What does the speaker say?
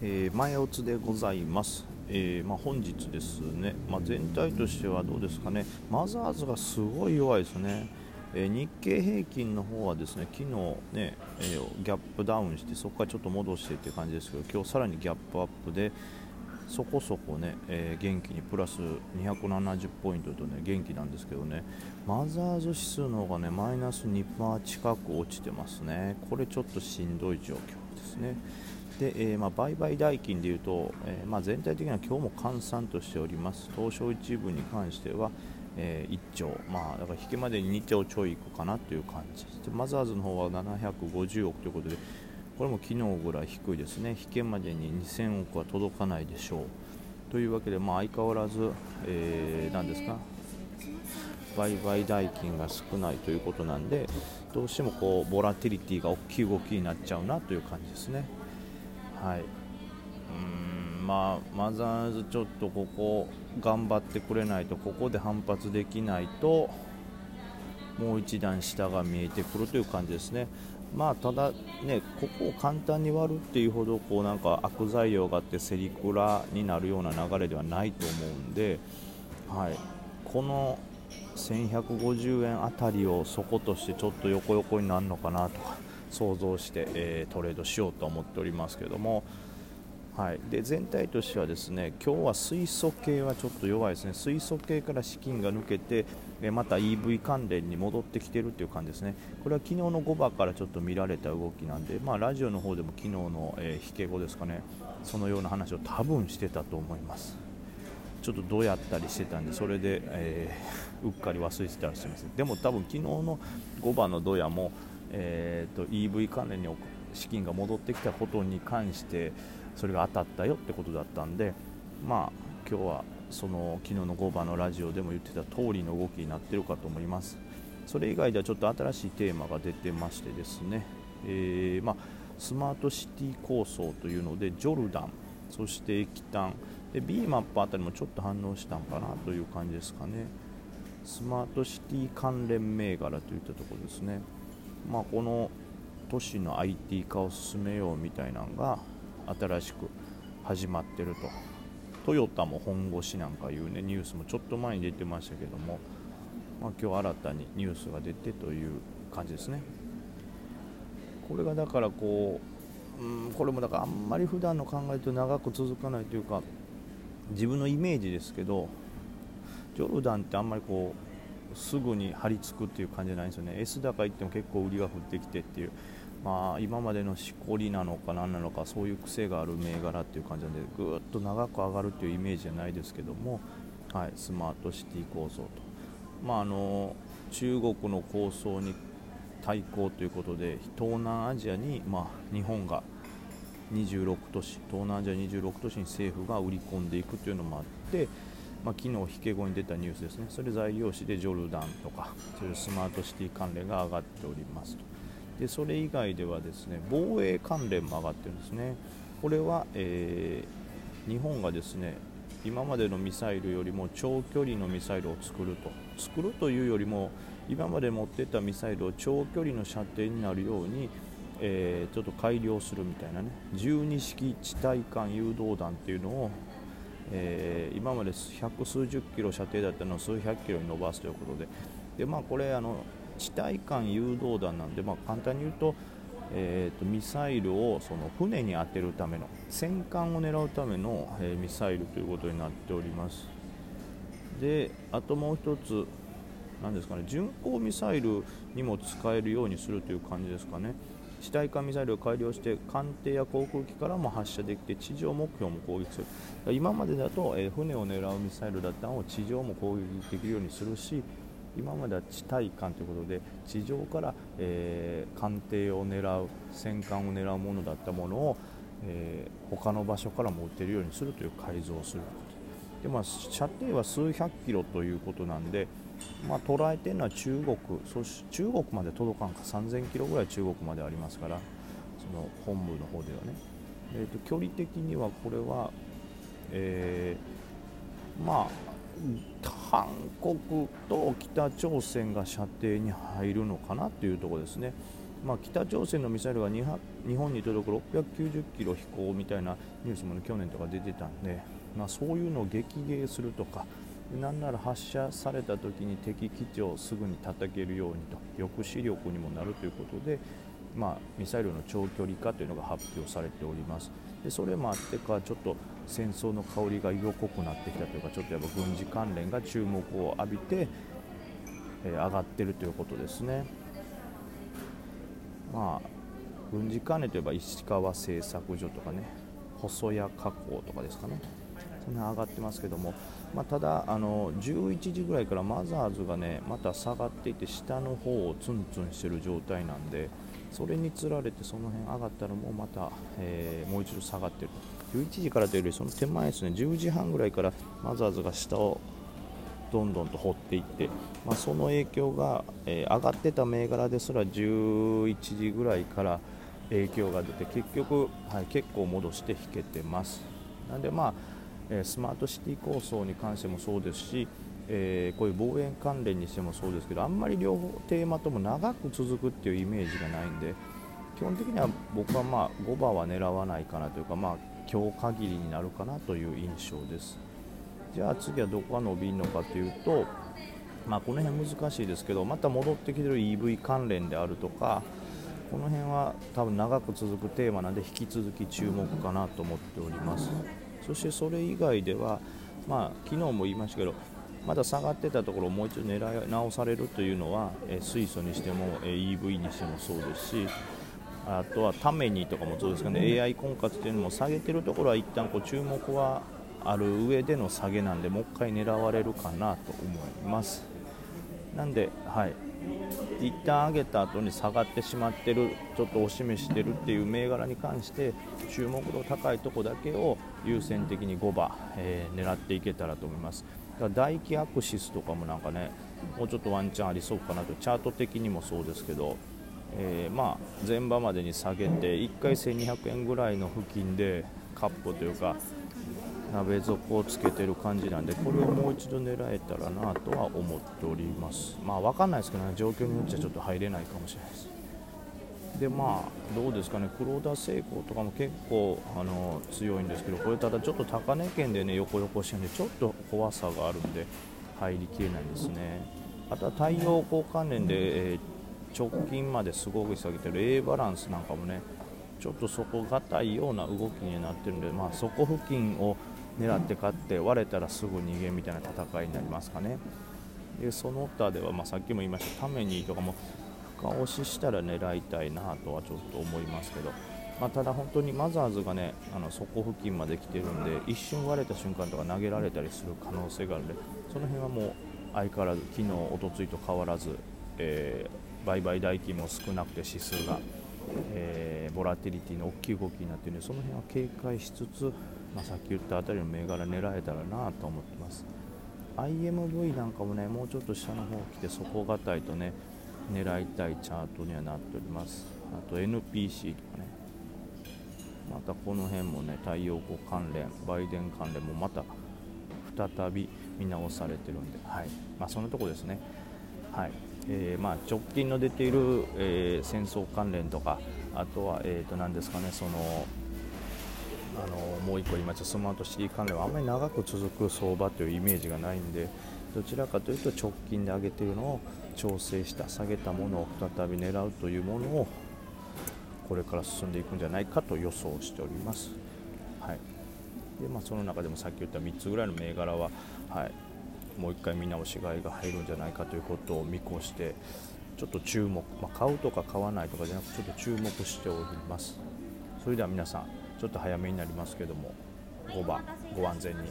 えー、前おつでございます、えー、まあ、本日ですね、まあ、全体としてはどうですかね。マザーズがすごい弱いですね、えー、日経平均の方はですね昨日ね、えギャップダウンしてそこからちょっと戻してって感じですけど今日さらにギャップアップでそこそこね、え元気にプラス270ポイントとね元気なんですけどね。マザーズ指数の方がねマイナス2%近く落ちてますね。これちょっとしんどい状況ですね。で、えー、まあ、売買代金でいうと、えー、まあ、全体的には今日も換算としております。東証一部に関しては、えー、1兆、まあ、だから引けまでに2兆ちょいいくかなという感じ。でマザーズの方は750億ということでこれも昨日ぐらい低いですね。引けまでに2000億は届かないでしょう。というわけで、まあ、相変わらず、えー、何ですか？売買代金が少ないということなんでどうしてもこうボラティリティが大きい動きになっちゃうなという感じですね。はい。うんまあ、マザーズちょっとここ頑張ってくれないとここで反発できないともう一段下が見えてくるという感じですね。まあただねここを簡単に割るっていうほどこうなんか悪材料があってセリクラになるような流れではないと思うんで、はい、この1150円あたりを底としてちょっと横横になるのかなとか。想像して、えー、トレードしようと思っておりますけども、はい、で全体としてはですね今日は水素系はちょっと弱いですね。水素系から資金が抜けてまた EV 関連に戻ってきているという感じですね。これは昨日の5番からちょっと見られた動きなんで、まあ、ラジオの方でも昨日の、えー、引け後ですかね。そのような話を多分してたと思います。ちょっとどうやったりしてたんでそれで、えー、うっかり忘れてたりしてます。でも多分昨日の5番のドヤもえーと、EV 関連に資金が戻ってきたことに関してそれが当たったよってことだったんで、まあ、今日はその昨日の5番のラジオでも言ってた通りの動きになってるかと思います。それ以外ではちょっと新しいテーマが出てましてですね、えー、まあ、スマートシティ構想というのでジョルダンそして液炭で B マップあたりもちょっと反応したんかなという感じですかね。スマートシティ関連銘柄といったところですね。まあ、この都市の IT 化を進めようみたいなのが新しく始まってると。トヨタも本腰なんかいうねニュースもちょっと前に出てましたけども、まあ、今日新たにニュースが出てという感じですね。これがだからこう、うん、これもだからあんまり普段の考えと長く続かないというか自分のイメージですけどジョルダンってあんまりこうすぐに張り付くっていう感じじゃないんですよね。S 高行っても結構売りが降ってきてっていう、まあ、今までのしこりなのか何なのかそういう癖がある銘柄っていう感じなんでぐーっと長く上がるっていうイメージじゃないですけども、はい、スマートシティ構想と、まあ、あの中国の構想に対抗ということで東南アジアに、まあ、日本が26都市東南アジア26都市に政府が売り込んでいくというのもあってまあ、昨日引け後に出たニュースですね、それ材料紙でジョルダンとか、そういうスマートシティ関連が上がっておりますと。でそれ以外ではですね防衛関連も上がってるんですね。これは、えー、日本がですね今までのミサイルよりも長距離のミサイルを作ると作るというよりも今まで持ってたミサイルを長距離の射程になるように、えー、ちょっと改良するみたいなね12式地対艦誘導弾っていうのをえー、今まで百数十キロ射程だったのを数百キロに伸ばすということでで、まあ、これあの地対艦誘導弾なんで、まあ、簡単に言うと,、えーと、ミサイルをその船に当てるための戦艦を狙うための、えー、ミサイルということになっております。であともう1つなんですかね巡航ミサイルにも使えるようにするという感じですかね。地対艦ミサイルを改良して艦艇や航空機からも発射できて地上目標も攻撃する今までだと、え、船を狙うミサイルだったのを地上も攻撃できるようにするし今までは地対艦ということで地上から、えー、艦艇を狙う戦艦を狙うものだったものを、えー、他の場所からも撃てるようにするという改造をするで、まあ、射程は数百キロということなんでまあ、捉えてるのは中国そし中国まで届かんか。3000キロぐらい中国までありますからその本部の方ではね、えーと、距離的にはこれは、えー、まあ韓国と北朝鮮が射程に入るのかなというところですね。まあ、北朝鮮のミサイルが日本に届く690キロ飛行みたいなニュースも、ね、去年とか出てたんで、まあ、そういうのを撃撃するとかなんなら発射された時に敵基地をすぐに叩けるようにと抑止力にもなるということで、まあ、ミサイルの長距離化というのが発表されておりますでそれもあってかちょっと戦争の香りが色濃くなってきたというかちょっとやっぱ軍事関連が注目を浴びて、えー、上がっているということですね。まあ軍事関連といえば石川製作所とかね細谷加工とかですかねその上がってますけども、まあ、ただあの11時ぐらいからマザーズがねまた下がっていて下の方をツンツンしている状態なんでそれにつられてその辺上がったらもうまた、えー、もう一度下がってる11時からというよりその手前ですね。10時半ぐらいからマザーズが下をどんどんと掘っていって、まあ、その影響が、えー、上がってた銘柄ですら11時ぐらいから影響が出て結局、はい、結構戻して引けてます。なんでまあ、え、スマートシティ構想に関してもそうですし、えー、こういう防衛関連にしてもそうですけどあんまり両方テーマとも長く続くっていうイメージがないんで基本的には僕はまあ5番は狙わないかなというかまあ今日限りになるかなという印象です。じゃあ次はどこが伸びるのかというとまあ、この辺難しいですけどまた戻ってきてる EV 関連であるとかこの辺は多分長く続くテーマなんで引き続き注目かなと思っております。そしてそれ以外では、まあ、昨日も言いましたけどまだ下がってたところをもう一度狙い直されるというのは、え水素にしても、え EV にしてもそうですしあとはためにとかもそうですかね。AI 婚活というのも下げてるところは一旦こう注目はある上での下げなんでもう一回狙われるかなと思います。なんではい一旦上げた後に下がってしまってるちょっとお示してるっていう銘柄に関して注目度高いとこだけを優先的に5番、えー、狙っていけたらと思います。だから大気アクシスとかもなんかねもうちょっとワンチャンありそうかなとチャート的にもそうですけど、えー、まあ前場までに下げて1回1200円ぐらいの付近でカップというか鍋底をつけてる感じなんでこれをもう一度狙えたらなとは思っております。まあ分かんないですけどね状況によっちゃちょっと入れないかもしれないです。でまあどうですかね黒田製鋼とかも結構あの強いんですけどこれただちょっと高値圏でね横横してるんでちょっと怖さがあるんで入りきれないんですね。あとは太陽光関連で、えー、直近まですごく下げてる A バランスなんかもねちょっと底堅いような動きになってるんで、まあ、そこ付近を狙って勝って割れたらすぐ逃げみたいな戦いになりますかね。でその他では、まあ、さっきも言いましたためにとかも深押ししたら狙いたいなとはちょっと思いますけど、まあ、ただ本当にマザーズがねあの底付近まで来てるんで一瞬割れた瞬間とか投げられたりする可能性があるんでその辺はもう相変わらず昨日、おとついと変わらず、えー、売買代金も少なくて指数が、えー、ボラティリティの大きい動きになっているのでその辺は警戒しつつまあ、さっき言ったあたりの銘柄狙えたらなと思ってます。IMV なんかもねもうちょっと下の方来て底堅いとね狙いたいチャートにはなっております。あと NPC とかね。またこの辺もね太陽光関連バイデン関連もまた再び見直されてるんで、はい。まあ、そのとこですね、はい。えー、まあ、直近の出ている、えー、戦争関連とかあとは、えー、と何ですかねそのあのもう1個言いましたスマートシティ関連はあんまり長く続く相場というイメージがないんでどちらかというと直近で上げているのを調整した下げたものを再び狙うというものをこれから進んでいくんじゃないかと予想しております。はいでまあ、その中でもさっき言った3つぐらいの銘柄は、はい、もう1回見直し買いが入るんじゃないかということを見越してちょっと注目、まあ、買うとか買わないとかじゃなくてちょっと注目しております。それでは皆さんちょっと早めになりますけども5番ご安全に。